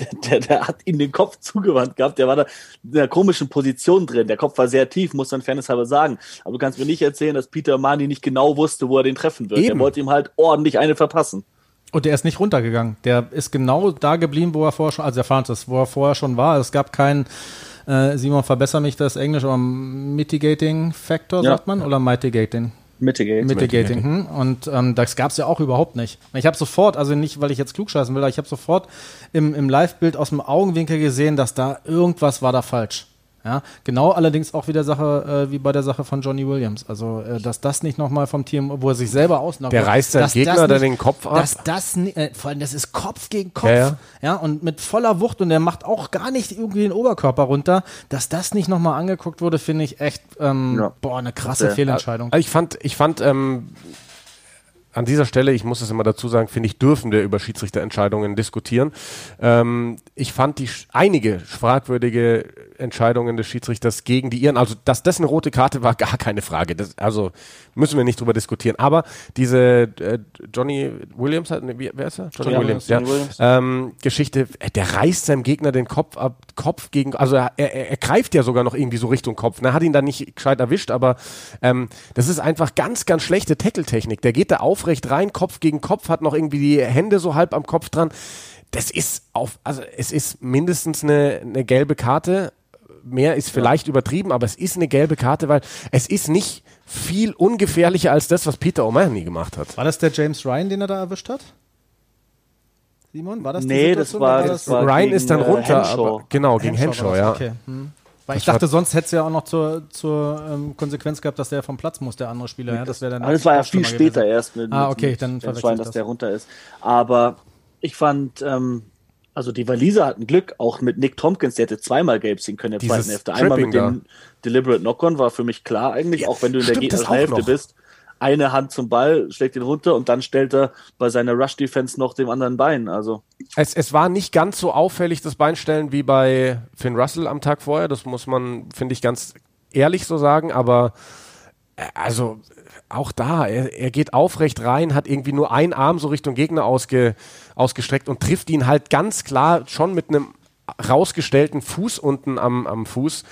Der, der, der, hat ihm den Kopf zugewandt gehabt, der war da in einer komischen Position drin. Der Kopf war sehr tief, muss man Fairness halber sagen. Aber du kannst mir nicht erzählen, dass Peter Mani nicht genau wusste, wo er den treffen wird. Eben. Er wollte ihm halt ordentlich eine verpassen. Und der ist nicht runtergegangen. Der ist genau da geblieben, wo er vorher schon, also der Francis, wo er vorher schon war. Es gab keinen, äh, Simon, verbessere mich das Englisch, aber Mitigating Factor, ja. sagt man, oder Mitigating? Mitigating. Mitigating. Hm. Und ähm, das gab es ja auch überhaupt nicht. Ich habe sofort, also nicht, weil ich jetzt klugscheißen will, aber ich habe sofort im, im Live-Bild aus dem Augenwinkel gesehen, dass da irgendwas war da falsch. Ja, genau allerdings auch wieder Sache, äh, wie bei der Sache von Johnny Williams. Also, äh, dass das nicht nochmal vom Team, wo er sich selber ausnockt. Der reißt seinen Gegner dann den Kopf ab. Dass das, äh, vor allem, das ist Kopf gegen Kopf. Ja, ja. ja, und mit voller Wucht und der macht auch gar nicht irgendwie den Oberkörper runter. Dass das nicht nochmal angeguckt wurde, finde ich echt, ähm, Ja. boah, eine krasse Ja. Fehlentscheidung. Also ich fand, ich fand, ähm, an dieser Stelle, ich muss es immer dazu sagen, finde ich, dürfen wir über Schiedsrichterentscheidungen diskutieren. Ähm, ich fand die einige fragwürdige Entscheidungen des Schiedsrichters gegen die Iren, also dass das eine rote Karte war, gar keine Frage. Das, also müssen wir nicht drüber diskutieren. Aber diese äh, Johnny Williams, hat- nee, wie, wer ist er? Johnny Ja, Williams, Johnny ja. Williams. Ähm, Geschichte, äh, der reißt seinem Gegner den Kopf ab, Kopf gegen, also er, er, er greift ja sogar noch irgendwie so Richtung Kopf. Ne? Hat ihn dann nicht gescheit erwischt, aber ähm, das ist einfach ganz, ganz schlechte Tackle-Technik. Der geht da aufrecht rein, Kopf gegen Kopf, hat noch irgendwie die Hände so halb am Kopf dran. Das ist auf, also es ist mindestens eine, eine gelbe Karte. Mehr ist vielleicht übertrieben, aber es ist eine gelbe Karte, weil es ist nicht viel ungefährlicher als das, was Peter O'Mahony gemacht hat. War das der James Ryan, den er da erwischt hat? Simon, war das die Nee, das Situation, war, oder das war Ryan gegen, ist dann äh, runter, Henshaw. aber genau, gegen Henshaw Henshaw, war ja. Okay. Hm. Weil ich war- dachte, sonst hätte es ja auch noch zur, zur ähm, Konsequenz gehabt, dass der vom Platz muss, der andere Spieler. Ja, das wäre dann Aber das war ja viel später gewesen. erst mit, Ah, mit- okay, mit dann ich dass das. der runter ist. Aber ich fand, ähm, also die Waliser hatten Glück, auch mit Nick Tompkins, der hätte zweimal gelb ziehen können in der zweiten Hälfte. Einmal mit dem Deliberate Knock-On war für mich klar eigentlich, auch wenn du in der stimmt, das gegnerischen auch Hälfte noch. bist. Eine Hand zum Ball, schlägt ihn runter und dann stellt er bei seiner Rush-Defense noch dem anderen Bein. Also Es, es war nicht ganz so auffällig, das Beinstellen, wie bei Finn Russell am Tag vorher. Das muss man, finde ich, ganz ehrlich so sagen. Aber also auch da, er, er geht aufrecht rein, hat irgendwie nur einen Arm so Richtung Gegner ausge, ausgestreckt und trifft ihn halt ganz klar schon mit einem rausgestellten Fuß unten am, am Fuß.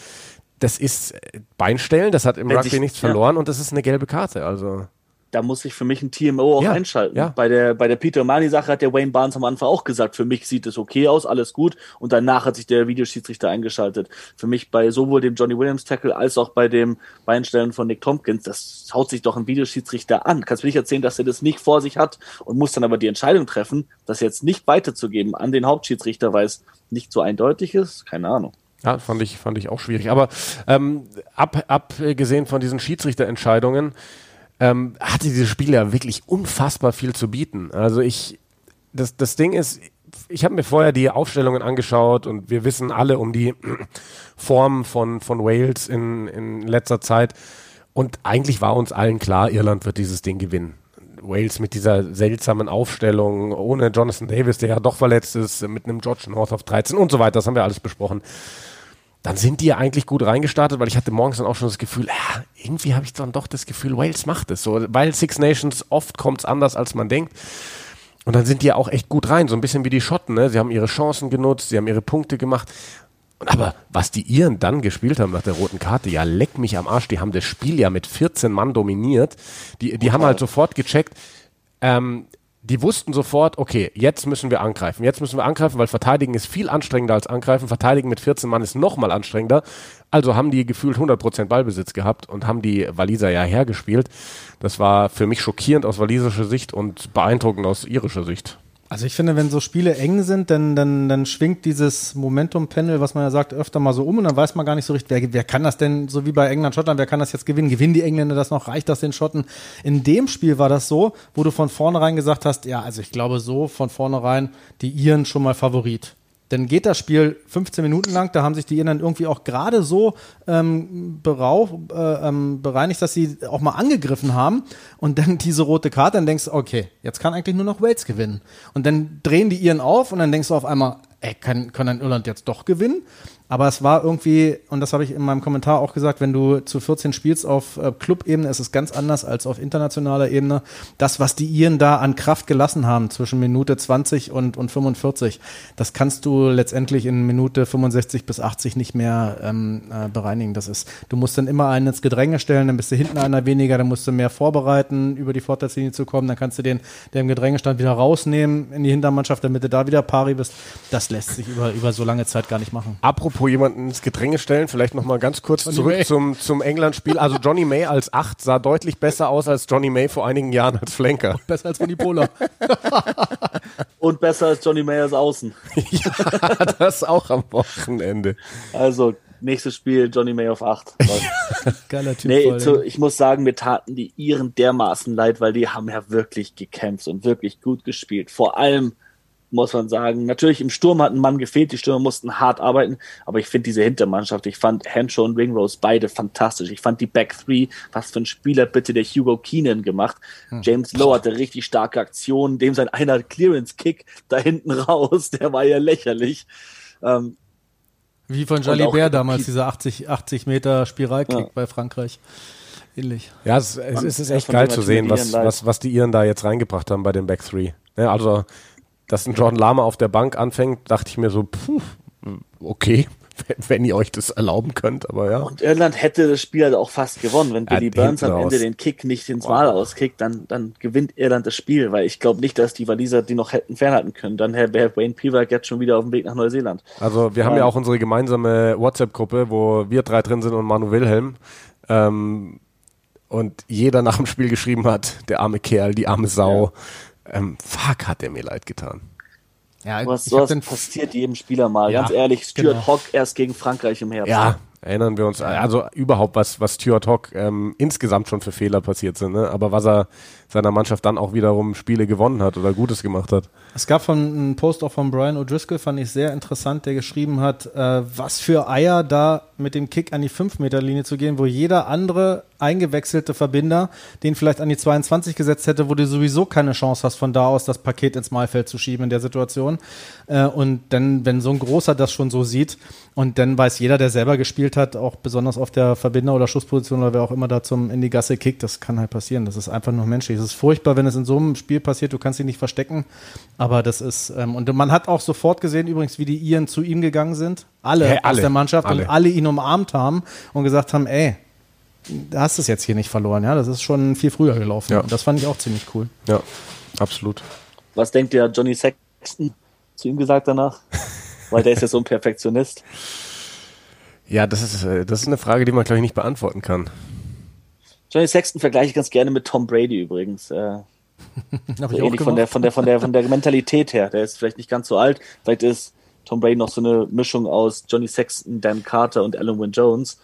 Das ist äh, Beinstellen, das hat im Rugby nichts ja. verloren und das ist eine gelbe Karte. Also da muss sich für mich ein TMO auch Ja, einschalten. ja. Bei der, bei der Peter Mani-Sache hat der Wayne Barnes am Anfang auch gesagt, für mich sieht es okay aus, alles gut. Und danach hat sich der Videoschiedsrichter eingeschaltet. Für mich bei sowohl dem Johnny Williams Tackle als auch bei dem Beinstellen von Nick Tompkins, das haut sich doch ein Videoschiedsrichter an. Kannst mir nicht erzählen, dass er das nicht vor sich hat und muss dann aber die Entscheidung treffen, das jetzt nicht weiterzugeben an den Hauptschiedsrichter, weil es nicht so eindeutig ist? Keine Ahnung. Ja, fand ich, fand ich auch schwierig. Aber ähm, ab, abgesehen von diesen Schiedsrichterentscheidungen ähm, hatte Spiel ja wirklich unfassbar viel zu bieten. Also ich, das, das Ding ist, ich habe mir vorher die Aufstellungen angeschaut und wir wissen alle um die Form von, von Wales in, in letzter Zeit. Und eigentlich war uns allen klar, Irland wird dieses Ding gewinnen. Wales mit dieser seltsamen Aufstellung, ohne Jonathan Davis, der ja doch verletzt ist, mit einem George North auf 13 und so weiter, das haben wir alles besprochen. Dann sind die ja eigentlich gut reingestartet, weil ich hatte morgens dann auch schon das Gefühl, ah, irgendwie habe ich dann doch das Gefühl, Wales macht es so, weil Six Nations oft kommt es anders, als man denkt. Und dann sind die ja auch echt gut rein, so ein bisschen wie die Schotten. Ne? Sie haben ihre Chancen genutzt, sie haben ihre Punkte gemacht. Aber was die Iren dann gespielt haben nach der roten Karte, ja, leck mich am Arsch. Die haben das Spiel ja mit 14 Mann dominiert. Die, die haben halt sofort gecheckt, ähm, die wussten sofort, okay, jetzt müssen wir angreifen. Jetzt müssen wir angreifen, weil verteidigen ist viel anstrengender als angreifen. Verteidigen mit 14 Mann ist noch mal anstrengender. Also haben die gefühlt 100% Ballbesitz gehabt und haben die Waliser ja hergespielt. Das war für mich schockierend aus walisischer Sicht und beeindruckend aus irischer Sicht. Also ich finde, wenn so Spiele eng sind, dann, dann, dann schwingt dieses Momentum-Panel, was man ja sagt, öfter mal so um und dann weiß man gar nicht so richtig, wer, wer kann das denn, so wie bei England, Schottland, wer kann das jetzt gewinnen? Gewinnen die Engländer das noch? Reicht das den Schotten? In dem Spiel war das so, wo du von vornherein gesagt hast, ja, also ich glaube so von vornherein die Iren schon mal Favorit. Dann geht das Spiel 15 Minuten lang, da haben sich die Iren dann irgendwie auch gerade so ähm, berauch, äh, ähm, bereinigt, dass sie auch mal angegriffen haben und dann diese rote Karte, dann denkst du, okay, jetzt kann eigentlich nur noch Wales gewinnen. Und dann drehen die Iren auf und dann denkst du auf einmal, ey, kann, kann dann Irland jetzt doch gewinnen? Aber es war irgendwie, und das habe ich in meinem Kommentar auch gesagt, wenn du zu 14 spielst auf äh, Club-Ebene, ist es ganz anders als auf internationaler Ebene. Das, was die Iren da an Kraft gelassen haben zwischen Minute 20 und, und 45, das kannst du letztendlich in Minute 65 bis 80 nicht mehr ähm, äh, bereinigen. Das ist, du musst dann immer einen ins Gedränge stellen, dann bist du hinten einer weniger, dann musst du mehr vorbereiten, über die Vorteilslinie zu kommen, dann kannst du den, der im Gedränge stand, wieder rausnehmen in die Hintermannschaft, damit du da wieder pari bist. Das lässt sich über, über so lange Zeit gar nicht machen. Apropos jemanden ins Gedränge stellen, vielleicht noch mal ganz kurz Johnny zurück May. zum, zum England-Spiel. Also Johnny May als Acht sah deutlich besser aus als Johnny May vor einigen Jahren als Flanker. Besser als Manipola. Und besser als Johnny Mayers außen. ja, das auch am Wochenende. Also nächstes Spiel Johnny May auf 8. Geiler Typ. nee, voll, zu, ich muss sagen, mir taten die Iren dermaßen leid, weil die haben ja wirklich gekämpft und wirklich gut gespielt. Vor allem muss man sagen, natürlich im Sturm hat ein Mann gefehlt, die Stürmer mussten hart arbeiten, aber ich finde diese Hintermannschaft, ich fand Henshaw und Ringrose beide fantastisch. Ich fand die Back Three, was für ein Spieler bitte der Hugo Keenan gemacht. James Lowe hatte richtig starke Aktionen, dem sein einer Clearance-Kick da hinten raus, der war ja lächerlich. Ähm, Wie von Bear damals, dieser 80, 80 Meter Spiralkick Ja. bei Frankreich. Ähnlich. Ja, es, es, es ist echt geil zu sehen, was, was, was die Iren da jetzt reingebracht haben bei den Back Three. Ja, also, dass ein Jordan Lama auf der Bank anfängt, dachte ich mir so, puh, okay, wenn, ihr euch das erlauben könnt, aber ja. Und Irland hätte das Spiel halt auch fast gewonnen. Wenn Ja, Billy Burns am Ende raus. den Kick nicht ins Mal auskickt, dann, dann gewinnt Irland das Spiel, weil ich glaube nicht, dass die Waliser die noch hätten fernhalten können. Dann wäre Wayne Pivac jetzt schon wieder auf dem Weg nach Neuseeland. Also wir haben ja auch unsere gemeinsame WhatsApp-Gruppe, wo wir drei drin sind und Manu Wilhelm. Ähm, und jeder nach dem Spiel geschrieben hat, der arme Kerl, die arme Sau. Ähm, fuck, hat der mir leid getan. Ja, Was ich den passiert jedem Spieler mal. Ja, Ganz ehrlich, Stuart genau. Hogg erst gegen Frankreich im Herbst. Ja, erinnern wir uns. Also überhaupt, was, was Stuart Hawk ähm, insgesamt schon für Fehler passiert sind. Ne? Aber was er seiner Mannschaft dann auch wiederum Spiele gewonnen hat oder Gutes gemacht hat. Es gab von einen Post auch von Brian O'Driscoll, fand ich sehr interessant, der geschrieben hat, äh, was für Eier da mit dem Kick an die 5-Meter-Linie zu gehen, wo jeder andere eingewechselte Verbinder den vielleicht an die 22 gesetzt hätte, wo du sowieso keine Chance hast, von da aus das Paket ins Mahlfeld zu schieben in der Situation. Äh, und dann, wenn so ein Großer das schon so sieht, und dann weiß jeder, der selber gespielt hat, auch besonders auf der Verbinder- oder Schussposition oder wer auch immer da zum in die Gasse kickt, das kann halt passieren. Das ist einfach nur menschlich. Es ist furchtbar, wenn es in so einem Spiel passiert, du kannst dich nicht verstecken. Aber das ist, ähm, und man hat auch sofort gesehen, übrigens, wie die Iren zu ihm gegangen sind. Alle, Hey, aus alle, der Mannschaft alle. und alle ihn umarmt haben und gesagt haben, ey, du hast es jetzt hier nicht verloren, ja. Das ist schon viel früher gelaufen. Ja. Und das fand ich auch ziemlich cool. Ja, absolut. Was denkt der Johnny Sexton zu ihm gesagt danach? Weil der ist ja so ein Perfektionist. Ja, das ist, äh, das ist eine Frage, die man, glaube ich, nicht beantworten kann. Johnny Sexton vergleiche ich ganz gerne mit Tom Brady übrigens. Äh, so ähnlich von der, von der, von der, von der Mentalität her. Der ist vielleicht nicht ganz so alt. Vielleicht ist Tom Brady noch so eine Mischung aus Johnny Sexton, Dan Carter und Alan Wynne Jones.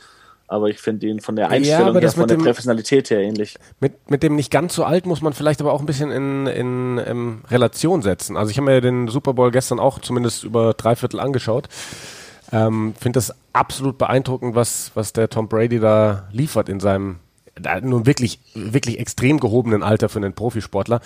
Aber ich finde ihn von der Einstellung aber her, von der dem- Professionalität her ähnlich. Mit, mit dem nicht ganz so alt muss man vielleicht aber auch ein bisschen in, in, ähm, Relation setzen. Also ich habe mir den Super Bowl gestern auch zumindest über drei Viertel angeschaut. Ähm, Finde das absolut beeindruckend, was, was der Tom Brady da liefert in seinem nun wirklich, wirklich extrem gehobenen Alter für einen Profisportler.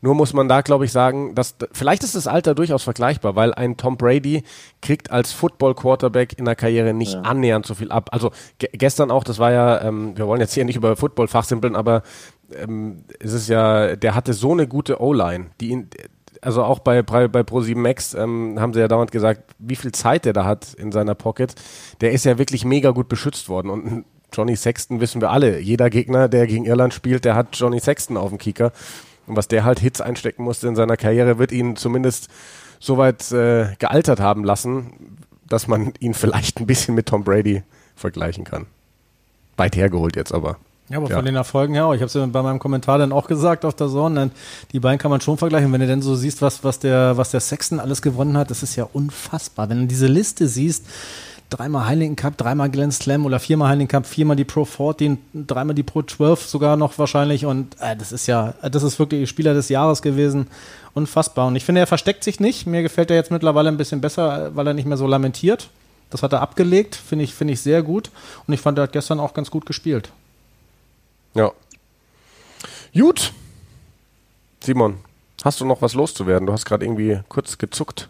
Nur muss man da, glaube ich, sagen, dass vielleicht ist das Alter durchaus vergleichbar, weil ein Tom Brady kriegt als Football-Quarterback in der Karriere nicht annähernd so viel ab. Also ge gestern auch, das war ja, ähm, wir wollen jetzt hier nicht über Football fachsimpeln, aber ähm, es ist ja, der hatte so eine gute O-Line, die ihn, also auch bei, bei, bei Pro7 Max ähm, haben sie ja dauernd gesagt, wie viel Zeit der da hat in seiner Pocket. Der ist ja wirklich mega gut beschützt worden und Johnny Sexton wissen wir alle. Jeder Gegner, der gegen Irland spielt, der hat Johnny Sexton auf dem Kicker. Und was der halt Hits einstecken musste in seiner Karriere, wird ihn zumindest so weit äh, gealtert haben lassen, dass man ihn vielleicht ein bisschen mit Tom Brady vergleichen kann. Weit hergeholt jetzt aber. Ja, aber Ja. von den Erfolgen her auch. Ich habe es ja bei meinem Kommentar dann auch gesagt auf der Zone. Die beiden kann man schon vergleichen. Wenn du denn so siehst, was, was, der, was der Sexton alles gewonnen hat, das ist ja unfassbar. Wenn du diese Liste siehst, dreimal Heineken Cup, dreimal Glenn Slam oder viermal Heineken Cup, viermal die Pro 14, dreimal die Pro 12 sogar noch wahrscheinlich. Und äh, das ist ja, das ist wirklich Spieler des Jahres gewesen. Unfassbar. Und ich finde, er versteckt sich nicht. Mir gefällt er jetzt mittlerweile ein bisschen besser, weil er nicht mehr so lamentiert. Das hat er abgelegt, finde ich, finde ich sehr gut. Und ich fand, er hat gestern auch ganz gut gespielt. Ja. Gut. Simon, hast du noch was loszuwerden? Du hast gerade irgendwie kurz gezuckt.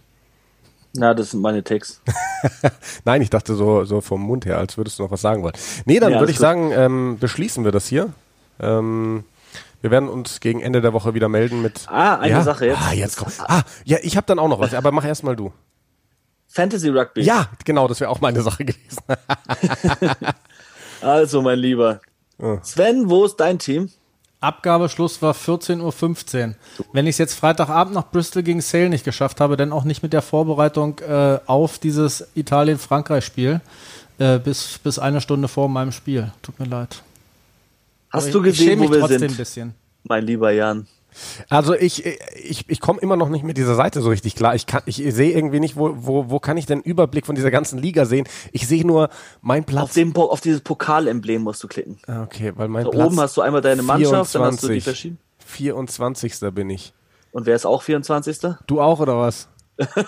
Na, das sind meine Takes. Nein, ich dachte so, so vom Mund her, als würdest du noch was sagen wollen. Nee, dann Ja, würde ich sagen, ähm, beschließen wir das hier. Ähm, wir werden uns gegen Ende der Woche wieder melden mit. Ah, eine ja? Sache jetzt. Ah, jetzt kommt. Ah, ja, ich habe dann auch noch was, aber mach erst mal du. Fantasy Rugby. Ja, genau, das wäre auch meine Sache gewesen. Also, mein Lieber. Sven, wo ist dein Team? Abgabeschluss war 14.15 Uhr. Wenn ich es jetzt Freitagabend nach Bristol gegen Sale nicht geschafft habe, dann auch nicht mit der Vorbereitung äh, auf dieses Italien-Frankreich-Spiel äh, bis, bis eine Stunde vor meinem Spiel. Tut mir leid. Hast Aber du ich- ich gesehen, schäme wo mich wir trotzdem sind? ein bisschen. Mein lieber Jan. Also ich, ich, ich komme immer noch nicht mit dieser Seite so richtig klar. Ich, kann, ich sehe irgendwie nicht, wo, wo, wo kann ich den Überblick von dieser ganzen Liga sehen. Ich sehe nur mein Platz. Auf, dem, auf dieses Pokalemblem musst du klicken. Ah, Okay, weil mein Da Platz oben hast du einmal deine Mannschaft, dann hast du die 24. verschiedenen. 24. bin ich. Und wer ist auch 24.? Du auch oder was?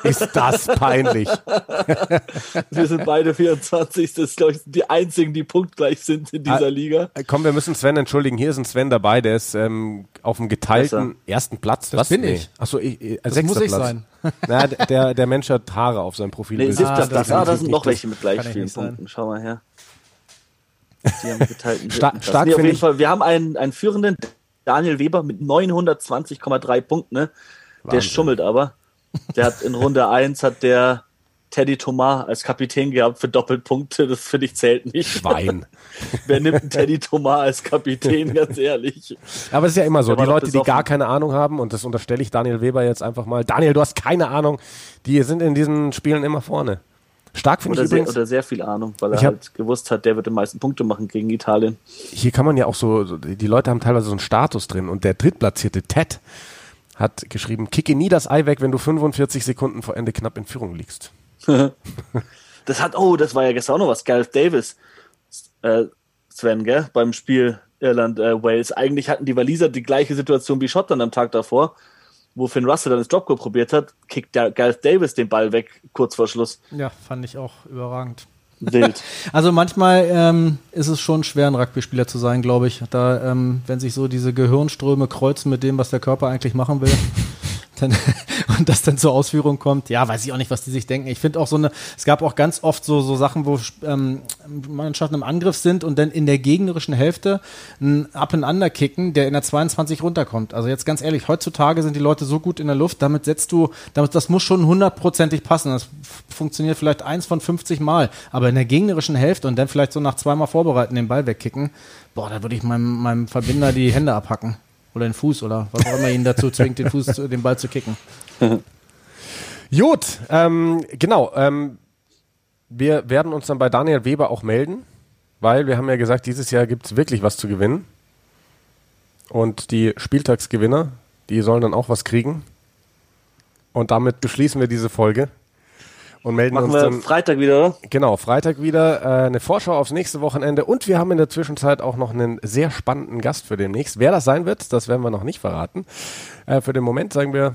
Ist das peinlich? Wir sind beide 24. Das ist, glaube ich, die einzigen, die punktgleich sind in dieser Ah, Liga. Äh, Komm, wir müssen Sven entschuldigen. Hier ist ein Sven dabei, der ist ähm, auf dem geteilten ersten Platz. Das bin ich. Achso, ich, äh, Das sechster muss ich Platz. sein. Na, der- der, Mensch hat Haare auf seinem Profil. Nee, siebter das Platz. kann Ah, da sind noch welche mit gleich vielen. Punkten. Schau mal her. Die haben geteilten Sta- dritten Platz. stark nee, auf jeden Fall. Wir haben einen, einen führenden Daniel Weber mit 920,3 Punkten. Ne? Der Wahnsinn. schummelt aber. Der hat in Runde 1 hat der Teddy Thomas als Kapitän gehabt für Doppelpunkte. Das finde ich zählt nicht. Schwein. Wer nimmt einen Teddy Thomas als Kapitän, ganz ehrlich? Aber es ist ja immer so, Der die Leute, die gar keine Ahnung haben, und das unterstelle ich Daniel Weber jetzt einfach mal. Daniel, du hast keine Ahnung. Die sind in diesen Spielen immer vorne. Stark finde ich sehr, übrigens. oder sehr viel Ahnung, weil er hab- halt gewusst hat, der wird die meisten Punkte machen gegen Italien. Hier kann man ja auch so- die Leute haben teilweise so einen Status drin. Und der drittplatzierte Ted hat geschrieben, kicke nie das Ei weg, wenn du 45 Sekunden vor Ende knapp in Führung liegst. Das hat, oh, das war ja gestern auch noch was. Gareth Davis, äh, Sven, gell, beim Spiel Irland-Wales. Eigentlich hatten die Waliser die gleiche Situation wie Schottland am Tag davor, wo Finn Russell dann das Dropgo probiert hat, kickt der Gareth Davis den Ball weg, kurz vor Schluss. Ja, fand ich auch überragend. Wild. Also manchmal ähm, ist es schon schwer, ein Rugby-Spieler zu sein, glaube ich. Da, ähm, wenn sich so diese Gehirnströme kreuzen mit dem, was der Körper eigentlich machen will. Dann, und das dann zur Ausführung kommt, ja, weiß ich auch nicht, was die sich denken. Ich finde auch so eine, es gab auch ganz oft so, so Sachen, wo ähm, Mannschaften im Angriff sind und dann in der gegnerischen Hälfte ein Up and Under kicken, der in der 22 runterkommt. Also jetzt ganz ehrlich, heutzutage sind die Leute so gut in der Luft, damit setzt du, damit, das muss schon hundertprozentig passen. Das funktioniert vielleicht eins von 50 Mal, aber in der gegnerischen Hälfte und dann vielleicht so nach zweimal vorbereiten den Ball wegkicken, boah, da würde ich meinem, meinem Verbinder die Hände abhacken. Oder den Fuß oder was auch immer ihn dazu zwingt, den Fuß, zu, den Ball zu kicken. Gut, ähm, genau. Ähm, wir werden uns dann bei Daniel Weber auch melden, weil wir haben ja gesagt, dieses Jahr gibt es wirklich was zu gewinnen. Und die Spieltagsgewinner, die sollen dann auch was kriegen. Und damit beschließen wir diese Folge und melden Machen uns wir dann Freitag wieder, oder? genau Freitag wieder äh, eine Vorschau aufs nächste Wochenende und wir haben in der Zwischenzeit auch noch einen sehr spannenden Gast für demnächst. Wer das sein wird, das werden wir noch nicht verraten. Äh, für den Moment sagen wir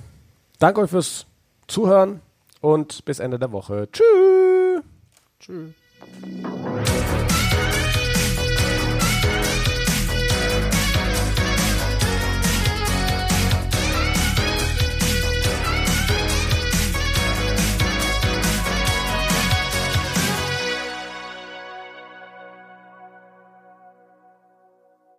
Danke euch fürs Zuhören und bis Ende der Woche. Tschüss. Tschüss.